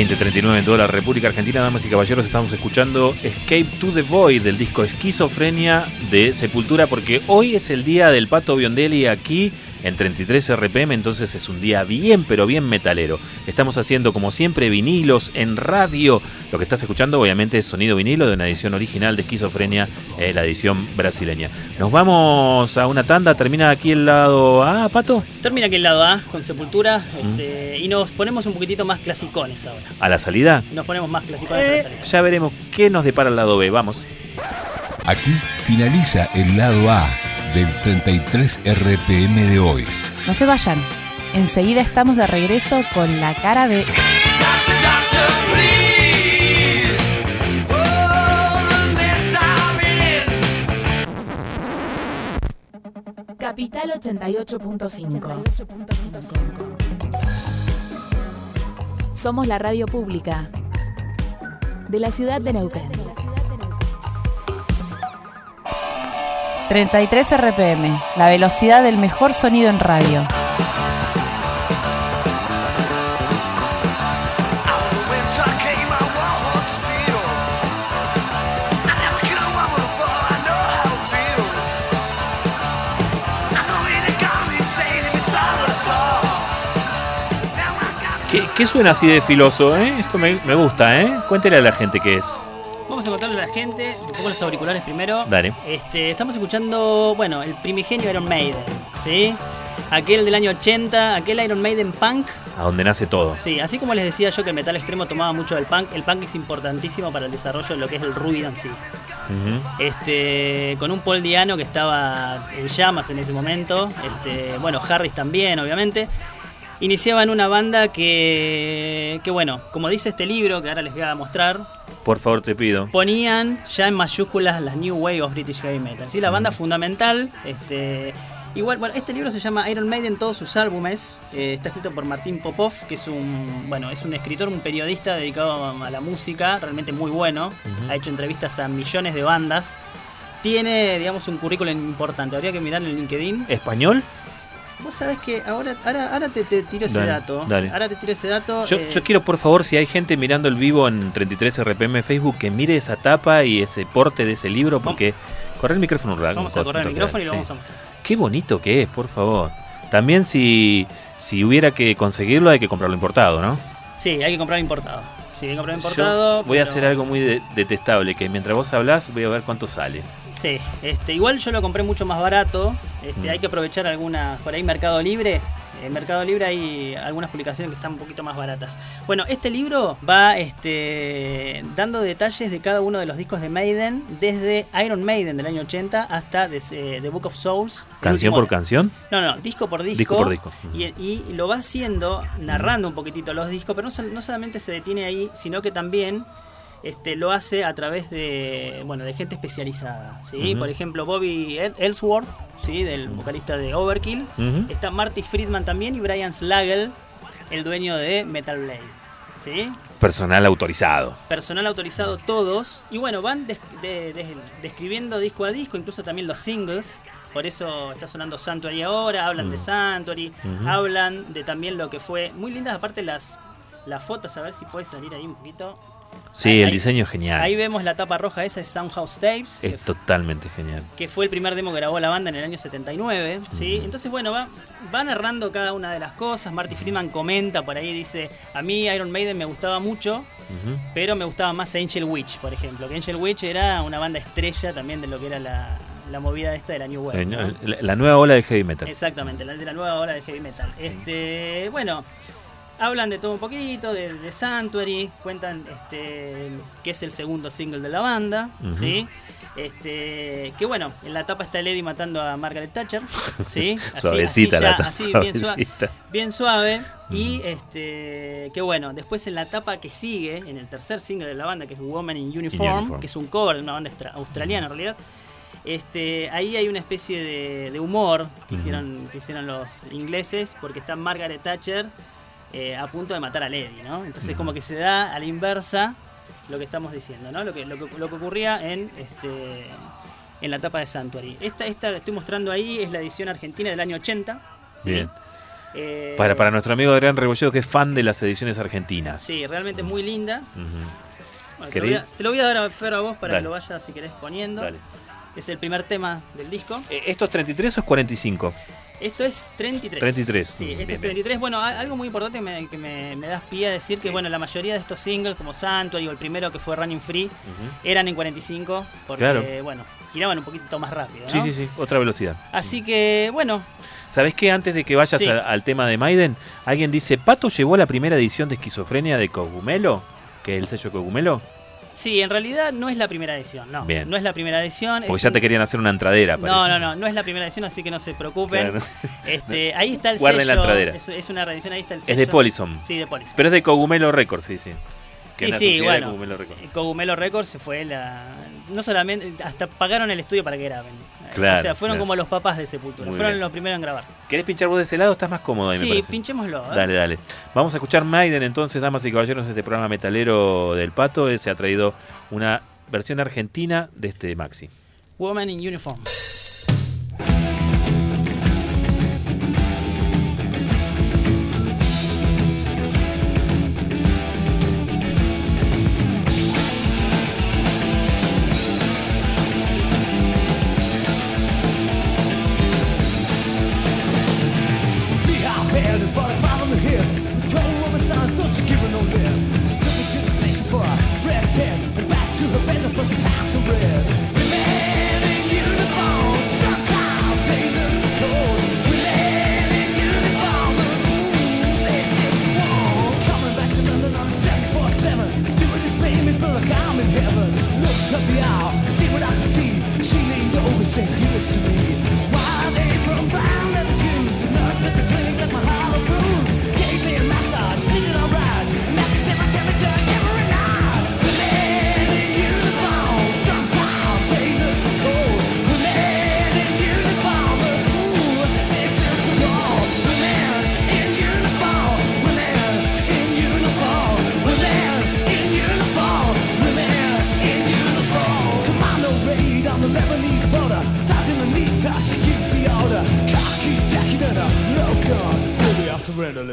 2039 en toda la República Argentina, damas y caballeros, estamos escuchando Escape to the Void del disco Esquizofrenia de Sepultura, porque hoy es el día del Pato Biondelli aquí en 33 RPM, entonces es un día bien, pero bien metalero. Estamos haciendo, como siempre, vinilos en radio. Lo que estás escuchando, obviamente, es sonido vinilo de una edición original de Esquizofrenia, eh, la edición brasileña. Nos vamos a una tanda, termina aquí el lado A, Pato. Termina aquí el lado A con Sepultura este, y nos ponemos un poquitito más clasicones ahora. A la salida, Nos ponemos más clasicones a la eh, salida. ya veremos qué nos depara el lado B. Vamos. Aquí finaliza el lado A del 33 RPM de hoy. No se vayan. Enseguida estamos de regreso con la cara de... Capital 88.5. Somos la radio pública de la ciudad de Neuquén. 33 RPM, la velocidad del mejor sonido en radio. ¿Qué, qué suena así de filoso? eh? Esto me, me gusta, ¿eh? Cuéntele a la gente qué es. Vamos a contarle a la gente, poco los auriculares primero. Dale. Este, estamos escuchando, bueno, el primigenio Iron Maiden, ¿sí? Aquel del año 80, aquel Iron Maiden punk. A donde nace todo. Sí, así como les decía yo que el metal extremo tomaba mucho del punk, el punk es importantísimo para el desarrollo de lo que es el ruido en sí. Este, con un Paul Diano que estaba en llamas en ese momento, este, bueno, Harris también, obviamente. Iniciaban una banda que, que, bueno, como dice este libro que ahora les voy a mostrar, Por favor, te pido. ponían ya en mayúsculas las New Wave of British Heavy Metal. ¿sí? La banda fundamental. Este, igual, bueno, este libro se llama Iron Maiden, todos sus álbumes. eh, está escrito por Martín Popov, que es un, bueno, es un escritor, un periodista dedicado a la música, realmente muy bueno. Ha hecho entrevistas a millones de bandas. Tiene, digamos, un currículum importante. Habría que mirar en LinkedIn. ¿Español? Vos sabés que ahora, ahora, ahora te, te tiro ese Dale, dato. dale. Ahora te tiro ese dato. Yo, eh, yo quiero, por favor, si hay gente mirando el vivo en 33 RPM Facebook, que mire esa tapa y ese porte de ese libro, porque. Corre el micrófono un rato. Vamos a correr el micrófono y lo sí. vamos a mostrar. Qué bonito que es, por favor. También si, si hubiera que conseguirlo, hay que comprarlo importado, ¿no? Sí, hay que comprar importado. Importado. Yo voy a hacer algo muy de- detestable, que mientras vos hablás voy a ver cuánto sale. Sí, este, igual yo lo compré mucho más barato. Este, Mm. Hay que aprovechar algunas, por ahí Mercado Libre. En Mercado Libre hay algunas publicaciones que están un poquito más baratas. Bueno, este libro va este, dando detalles de cada uno de los discos de Maiden, desde Iron Maiden del año 80 hasta The, eh, The Book of Souls. ¿Canción por canción? No, no, disco por disco. Disco por disco. Y, y lo va haciendo, narrando un poquitito los discos, pero no solamente se detiene ahí, sino que también este, lo hace a través de, bueno, de gente especializada. ¿sí? Por ejemplo, Bobby El- Ellsworth, ¿sí? del vocalista de Overkill. Está Marty Friedman también y Brian Slagel, el dueño de Metal Blade. ¿sí? Personal autorizado. personal autorizado todos. Y bueno, van des- de- de- describiendo disco a disco, incluso también los singles. Por eso está sonando Sanctuary ahora, hablan de Mm. Sanctuary, Ujú. hablan de también lo que fue. Muy lindas aparte las, las fotos, a ver si puede salir ahí un poquito. Sí, Ahí- el diseño es genial. Ahí vemos la tapa roja, esa es Soundhouse Tapes. es totalmente genial. que fue el primer demo que grabó la banda en el año 79, ¿sí? Entonces, bueno, va, va narrando cada una de las cosas. Marty Freeman comenta por ahí, dice, a mí Iron Maiden me gustaba mucho, pero me gustaba más Angel Witch, por ejemplo. Que Angel Witch era una banda estrella también de lo que era la, la movida esta de la New Wave. ¿no? La, la nueva ola de heavy metal. Exactamente, la de la nueva ola de heavy metal. Este, bueno, hablan de todo un poquito, de, de Sanctuary, cuentan este, que es el segundo single de la banda, Ujú. ¿sí? Este, que bueno, en la tapa está Lady matando a Margaret Thatcher, ¿sí? Así- Suavecita así la tapa, así bien, sua- suavecita. bien suave. Y este, que bueno, después en la etapa que sigue, en el tercer single de la banda, que es Woman in Uniform, Uniform. que es un cover de una banda australiana en realidad. Este, ahí hay una especie de, de humor que, hicieron, que hicieron los ingleses, porque está Margaret Thatcher eh, a punto de matar a Lady, ¿no? Entonces, como que se da a la inversa lo que estamos diciendo, ¿no? Lo que, lo que, lo que ocurría en, este, en la etapa de Sanctuary. Esta, esta que estoy mostrando ahí es la edición argentina del año 80. ¿sí? Bien. Eh, Para, para nuestro amigo Adrián Rebolledo, que es fan de las ediciones argentinas. Sí, realmente muy linda. Bueno, te, lo voy a, te lo voy a dar a Fer a vos para Dale. que lo vayas, si querés, poniendo. Dale. Es el primer tema del disco. Eh, ¿Esto es 33 o es 45? Esto es 33. 33. Sí, Mm, este bien, es 33. Bueno, algo muy importante que me, que me- me das pie a decir que bueno, la mayoría de estos singles, como Sanctuary o el primero que fue Running Free, Ujú. eran en 45 porque, Claro. bueno, giraban un poquito más rápido. ¿no? Sí, sí, sí, otra velocidad. Así que, bueno, ¿Sabés qué? Antes de que vayas Sí. a- al tema de Maiden, alguien dice, ¿Pato llevó la primera edición de Esquizofrenia de Cogumelo? Que es el sello Cogumelo. Sí, en realidad no es la primera edición, no. Bien. No es la primera edición. Porque ya un- te querían hacer una entradera, No, parece. no, no, no es la primera edición, así que no se preocupen. Claro. Este, ahí está el Guarden la sello. entradera. Es, es una reedición, ahí está el sello. Es de Polyson. Sí, de Polyson. Pero es de Cogumelo Records, sí, sí. Que Sí, la sí, bueno. Cogumelo Records. Cogumelo Records se fue la. No solamente. Hasta pagaron el estudio para que graben. Claro, o sea, fueron claro. como los papás de Sepultura. Muy fueron bien. los primeros en grabar. ¿Querés pinchar vos de ese lado? Estás más cómodo ahí, me sí, parece. pinchémoslo. ¿eh? Dale, dale. Vamos a escuchar Maiden entonces, damas y caballeros, este programa metalero del Pato. Se ha traído una versión argentina de este Maxi. Woman in Uniform.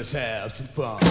Let's have some fun.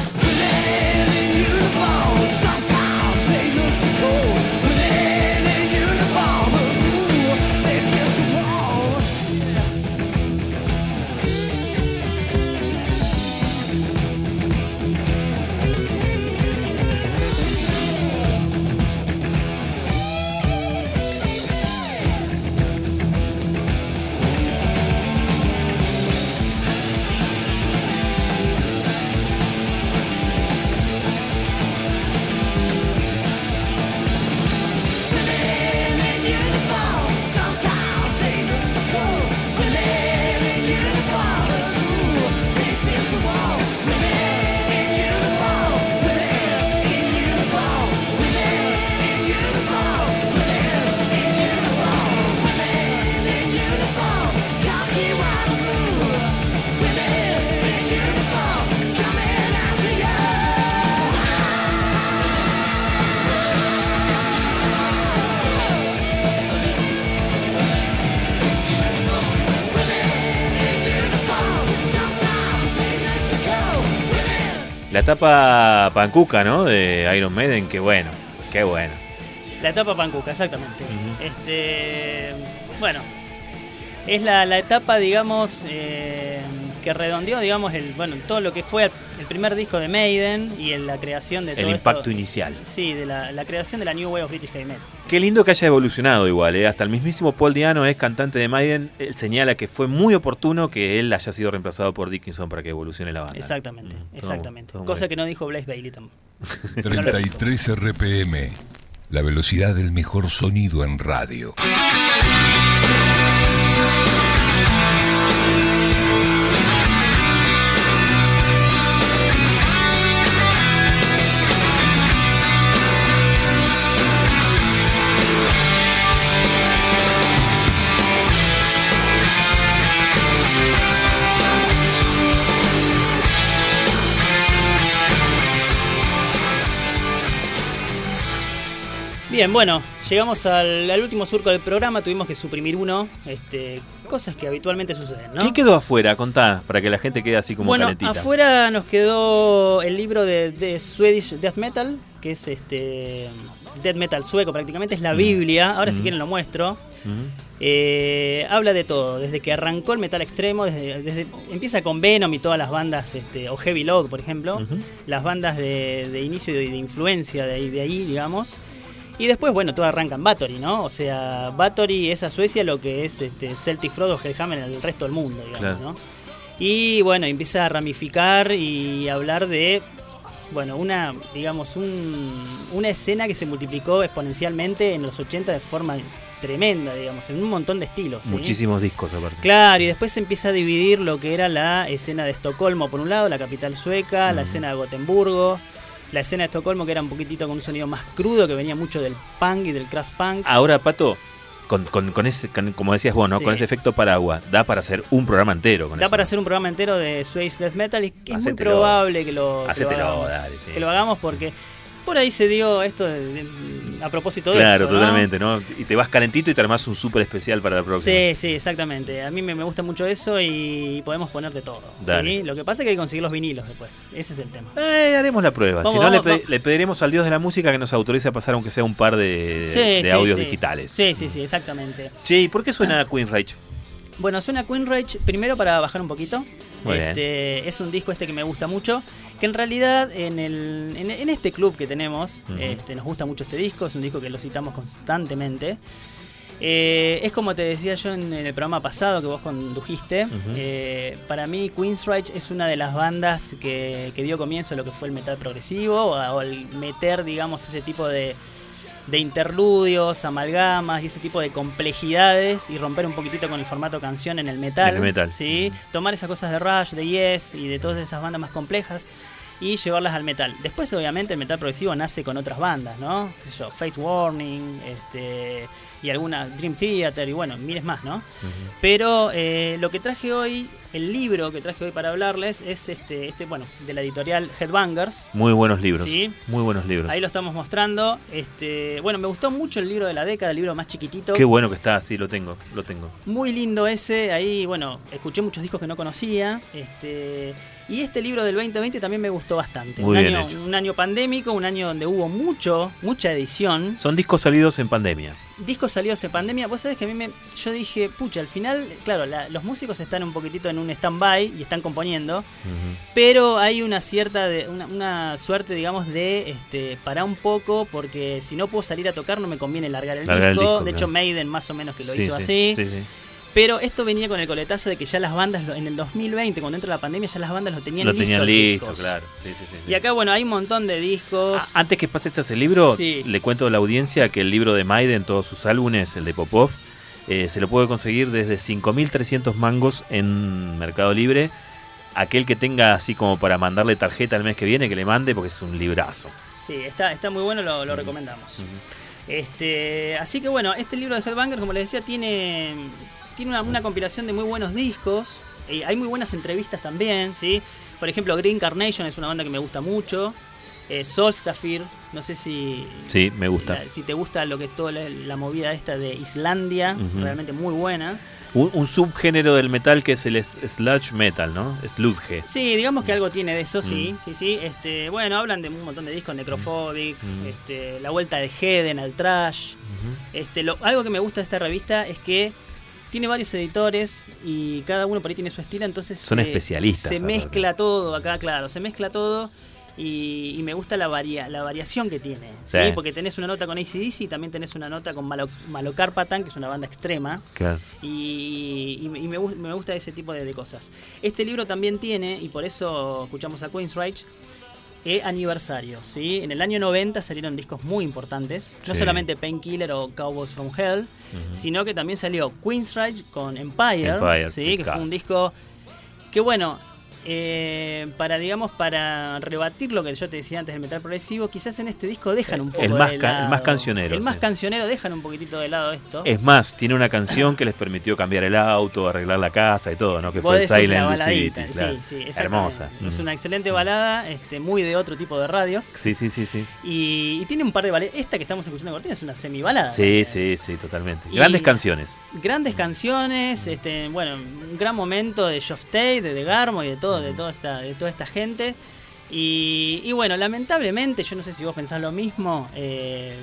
Etapa pancuca, ¿no? De Iron Maiden, que bueno, qué bueno. La etapa pancuca, exactamente. Este, bueno, es la, la etapa, digamos, eh, que redondeó, digamos, el, bueno, todo lo que fue primer disco de Maiden y en la creación de El todo impacto esto- inicial. Sí, de la, la creación de la New Wave of British Heavy Metal. Qué lindo que haya evolucionado igual, ¿eh? Hasta el mismísimo Paul Diano es cantante de Maiden. Él señala que fue muy oportuno que él haya sido reemplazado por Dickinson para que evolucione la banda. Exactamente, Mm, todo- exactamente. todo Cosa bien. que no dijo Blaze Bailey tampoco. 33 RPM, la velocidad del mejor sonido en radio. Bien, bueno, llegamos al, al último surco del programa, tuvimos que suprimir uno, este, cosas que habitualmente suceden, ¿no? ¿Qué quedó afuera? Contá, para que la gente quede así como bueno, calentita. afuera nos quedó el libro de, de Swedish Death Metal, que es este Death Metal sueco prácticamente, es la Mm. Biblia, ahora si quieren lo muestro. Eh, habla de todo, desde que arrancó el metal extremo, desde, desde- empieza con Venom y todas las bandas, este, o Heavy Load, por ejemplo, las bandas de, de inicio y de, de influencia de ahí, de ahí, digamos. Y después, bueno, todo arranca en Bathory, ¿no? O sea, Bathory es a Suecia lo que es este, Celtic Frodo Hellhammer en el resto del mundo, digamos, Claro. ¿no? Y bueno, empieza a ramificar y hablar de, bueno, una, digamos, un- una escena que se multiplicó exponencialmente en los 80 de forma tremenda, digamos, en un montón de estilos. ¿sí? Muchísimos discos aparte. Claro, y después se empieza a dividir lo que era la escena de Estocolmo, por un lado, la capital sueca, la escena de Gotemburgo, la escena de Estocolmo, que era un poquitito con un sonido más crudo, que venía mucho del punk y del crash punk. Ahora, Pato, con, con- con ese, con- como decías vos, ¿no? Sí. Con ese efecto paraguas, da para hacer un programa entero. Con Da eso. para hacer un programa entero de Swedish Death Metal y que es muy probable que lo, que lo Hacételo, hagamos. dale, sí. Que lo hagamos porque por ahí se dio esto de- de- a propósito de Claro, eso. ¿no? totalmente, ¿no? Y te vas calentito y te armás un súper especial para la próxima. Sí, sí, exactamente. A mí me, me gusta mucho eso y podemos poner de todo. ¿sí? Lo que pasa es que hay que conseguir los vinilos después. Ese es el tema. Eh, haremos la prueba. Vamos, si no, vamos, le, le pediremos al dios de la música que nos autorice a pasar aunque sea un par de, Sí, de sí, audios digitales. Sí, sí, sí, exactamente. Che, ¿y por qué suena Queen Rage? Bueno, suena Queen Rage primero para bajar un poquito. Este, es un disco este que me gusta mucho. Que en realidad en, el, en, en este club que tenemos, este, nos gusta mucho este disco. Es un disco que lo citamos constantemente. Eh, es como te decía yo en el programa pasado que vos condujiste. Ujú. eh, para mí, Queensryche es una de las bandas que, que dio comienzo a lo que fue el metal progresivo o, o el meter, digamos, ese tipo de, de interludios, amalgamas y ese tipo de complejidades y romper un poquitito con el formato canción en el metal. En el metal. ¿sí? Tomar esas cosas de Rush, de Yes y de todas esas bandas más complejas y llevarlas al metal. Después, obviamente, el metal progresivo nace con otras bandas, ¿no? Qué sé yo, Face Warning, este, y alguna Dream Theater y bueno, miles más, ¿no? Pero eh, lo que traje hoy, el libro que traje hoy para hablarles es este, este bueno, de la editorial Headbangers. Muy buenos libros. Sí. Muy buenos libros. Ahí lo estamos mostrando. Este, bueno, me gustó mucho el libro de la década, el libro más chiquitito. Qué bueno que está, sí, lo tengo, lo tengo. Muy lindo ese. Ahí, bueno, escuché muchos discos que no conocía. Este, y este libro del 2020 también me gustó bastante. Muy un, bien año, hecho. un año pandémico, un año donde hubo mucho, mucha edición. Son discos salidos en pandemia. Discos salidos en pandemia. Vos sabés que a mí me. Yo dije, pucha, al final, claro, la- los músicos están un poquitito en un stand-by y están componiendo. Pero hay una cierta, de, una, una suerte, digamos, de este, parar un poco, porque si no puedo salir a tocar no me conviene largar el, Largar el disco. De hecho. Maiden más o menos que lo Sí, hizo sí, así. sí, sí. Pero esto venía con el coletazo de que ya las bandas, lo- en el 2020, cuando entra la pandemia, ya las bandas lo tenían Lo listo. tenían los listo, discos. claro. Sí, sí, sí, sí. Y acá, bueno, hay un montón de discos. Ah, Antes que pases ese libro, Sí. le cuento a la audiencia que el libro de Maiden, todos sus álbumes, el de Popov, eh, se lo puede conseguir desde 5.300 mangos en Mercado Libre. Aquel que tenga así como para mandarle tarjeta el mes que viene, que le mande, porque es un librazo. Sí, está, está muy bueno, lo, lo recomendamos. Este, así que bueno, este libro de Headbanger, como les decía, tiene, tiene una, una compilación de muy buenos discos. Eh, hay muy buenas entrevistas también, ¿sí? Por ejemplo, Green Carnation es una banda que me gusta mucho. Eh, Solstafir, no sé si, Sí, me gusta. si te gusta lo que es toda la, la movida esta de Islandia, realmente muy buena. Un, un subgénero del metal que es el sludge metal, ¿no? Sludge. Sí, digamos que algo tiene de eso, sí, Mm. sí, sí. Este, bueno, hablan de un montón de discos, Necrophobic, Mm. este, la vuelta de Heden al trash. Este, lo, algo que me gusta de esta revista es que tiene varios editores y cada uno por ahí tiene su estilo, entonces Son se- especialistas, Se mezcla todo acá, claro, se mezcla todo. Y, y me gusta la, varia, la variación que tiene. ¿sí? Sí. Porque tenés una nota con ACDC y también tenés una nota con Malo, Malocarpatan, que es una banda extrema. Claro. Y, y- y me, gu- me gusta ese tipo de, de cosas. Este libro también tiene, y por eso escuchamos a Queensryche, eh, aniversarios. ¿sí? En el año 90 salieron discos muy importantes. No Sí. solamente Painkiller o Cowboys from Hell, sino que también salió Queensryche con Empire, Empire, ¿sí? que fue un disco que, bueno, eh, para, digamos, para rebatir lo que yo te decía antes del metal progresivo, quizás en este disco dejan un poco El más de ca- el lado. más cancionero, El más sí. cancionero dejan un poquitito de lado esto. Es más, tiene una canción que les permitió cambiar el auto, arreglar la casa y todo, ¿no? Que fue el Silent Lucidity. claro. sí, sí. Hermosa. Es Mm. una excelente balada, este, muy de otro tipo de radios. Sí, sí, sí, sí. Y, y tiene un par de baladas. Esta que estamos escuchando Cortina es una semibalada. Sí, sí, sí, totalmente. Y- Grandes canciones. Grandes canciones, este, bueno, un gran momento de Geoff Tate, de Garmo y de todo, de toda esta, de toda esta gente. Y, y bueno, lamentablemente, yo no sé si vos pensás lo mismo. eh,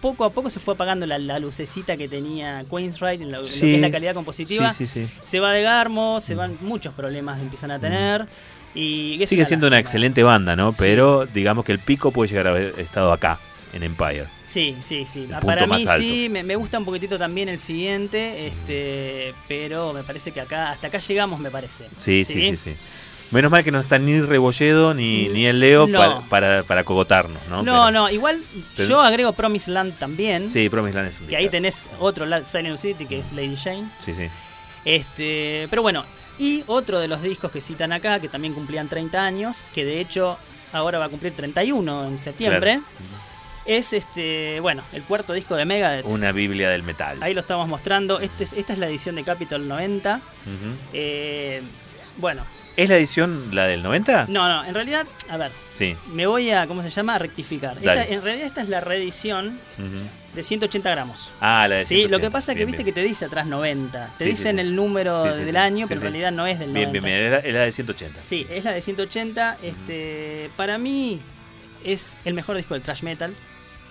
poco a poco se fue apagando la, la lucecita que tenía Queensrÿche en lo, que es la calidad compositiva. Sí, sí, sí. Se va de Garmo, se van muchos problemas empiezan a tener. Y es Sigue siendo una excelente banda, ¿no? Pero digamos que el pico puede llegar a haber estado acá, en Empire. Sí, sí, sí. El Para mí sí, me, me gusta un poquitito también el siguiente, este, pero me parece que acá, hasta acá llegamos, me parece. Sí, sí, sí, sí. Menos mal que no está ni Rebolledo ni, ni el Leo No. para, para, para cogotarnos, ¿no? No, Pero- no, igual Pero- yo agrego Promised Land también. Sí, Promised Land es un Que ahí tenés otro Silent City que es Lady Jane. Sí, sí. Este, pero bueno, y otro de los discos que citan acá, que también cumplían 30 años, que de hecho ahora va a cumplir 31 en septiembre, Claro. Es este, bueno, el cuarto disco de Megadeth. Una Biblia del metal. Ahí lo estamos mostrando. Este es- esta es la edición de Capitol 90. Ujú. Eh, bueno, ¿Es la edición la del 90? no, no, en realidad, a ver, Sí. me voy a, ¿cómo se llama? A rectificar. Esta- en realidad esta es la reedición de 180 gramos. Ah, la de Sí, lo 180. que pasa es que Bien, viste bien. que te dice atrás 90. Te Sí, dicen sí. el número del año, pero en realidad no es del 90. Bien, bien, bien. Es la- es la de 180. Sí, es la de 180. Este, para mí es el mejor disco del thrash metal.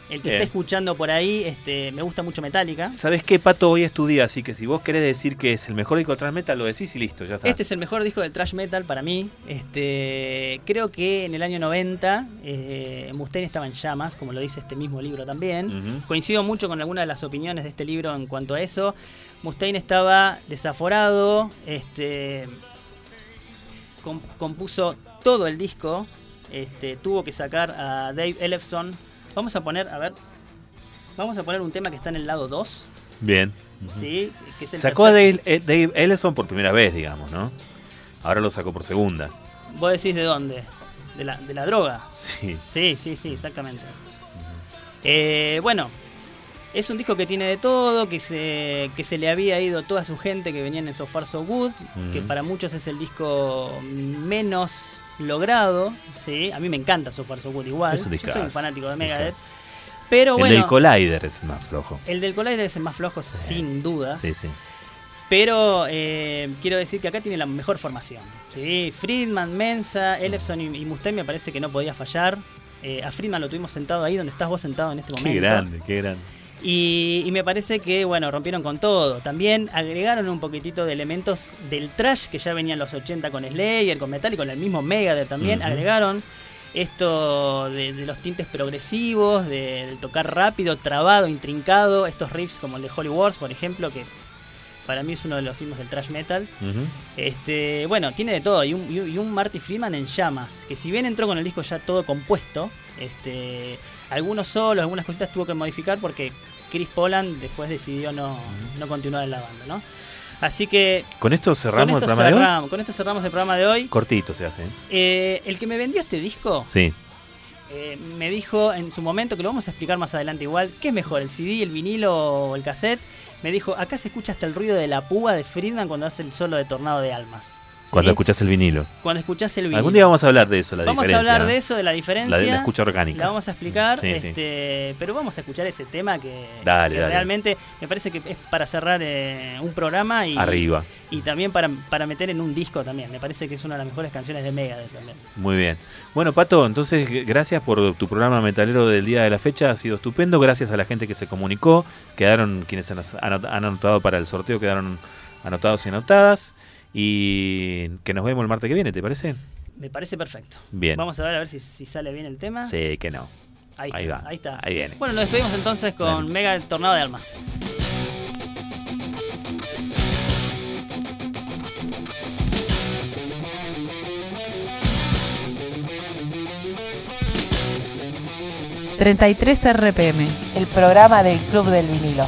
El que Bien. esté escuchando por ahí, este, me gusta mucho Metallica. ¿Sabes qué, Pato? Hoy es tu día, así que si vos querés decir que es el mejor disco de Trans Metal, lo decís y listo, ya está. Este es el mejor disco del thrash metal para mí. Este, creo que en el año 90 eh, Mustaine estaba en llamas, como lo dice este mismo libro también. Coincido mucho con algunas de las opiniones de este libro en cuanto a eso. Mustaine estaba desaforado, este, com- compuso todo el disco, este, tuvo que sacar a Dave Ellefson. Vamos a poner, a ver, vamos a poner un tema que está en el lado 2, Bien. ¿sí? Que es el Sacó a Dave, eh, Dave Ellison por primera vez, digamos, ¿no? Ahora lo sacó por segunda. ¿Vos decís de dónde? De la, de la droga. Sí. Sí, sí, sí, exactamente. Eh, bueno, es un disco que tiene de todo, que se, que se le había ido toda su gente que venía en So Far So Good, que para muchos es el disco menos logrado. ¿sí? A mí me encanta So Far So Good igual. Yo soy un fanático de Megadeth. Pero el bueno, del Collider es el más flojo. el del Collider es el más flojo, sin dudas. Sí, sí. Pero eh, quiero decir que acá tiene la mejor formación. ¿sí? Friedman, Mensa, Ellefson y, y Mustaine me parece que no podía fallar. Eh, a Friedman lo tuvimos sentado ahí donde estás vos sentado en este momento. Qué grande, qué grande. Y, y me parece que, bueno, rompieron con todo. También agregaron un poquitito de elementos del trash que ya venía en los 80 con Slayer, con Metal y con el mismo Megadeth también. Agregaron esto de, de los tintes progresivos, de, tocar rápido, trabado, intrincado. Estos riffs como el de Holy Wars, por ejemplo, que para mí es uno de los himnos del trash metal. Este, bueno, tiene de todo. Y un- y un Marty Freeman en llamas. Que si bien entró con el disco ya todo compuesto, este, algunos solos, algunas cositas tuvo que modificar porque Chris Poland después decidió no, no continuar en la banda, ¿no? Así que ¿Con esto cerramos con, el esto programa de hoy? cerramos, con esto cerramos el programa de hoy. Cortito se hace. ¿eh? Eh, el que me vendió este disco Sí. eh, me dijo en su momento, que lo vamos a explicar más adelante igual, ¿qué es mejor, el CD, el vinilo o el cassette? Me dijo, acá se escucha hasta el ruido de la púa de Friedman cuando hace el solo de Tornado de Almas. Cuando ¿Sí? escuchas el vinilo. Cuando escuchás el vinilo. Algún día vamos a hablar de eso, la Vamos a hablar de eso, de la diferencia. La de la escucha orgánica. La vamos a explicar, Sí, sí. este, pero vamos a escuchar ese tema que, Dale, que dale. realmente me parece que es para cerrar eh, un programa y, Arriba. y también para, para meter en un disco también. Me parece que es una de las mejores canciones de Megadeth también. Muy bien. Bueno, Pato, entonces gracias por tu programa metalero del día de la fecha. Ha sido estupendo. Gracias a la gente que se comunicó. Quedaron quienes han anotado para el sorteo, quedaron anotados y anotadas. Y que nos vemos el martes que viene, ¿te parece? Me parece perfecto. Bien. Vamos a ver a ver si, si sale bien el tema. Sí, que no. Ahí, Ahí está, va. ahí está. Ahí viene. Bueno, nos despedimos entonces con. Mega Tornado de Almas. ¿33 RPM? El programa del Club del Vinilo.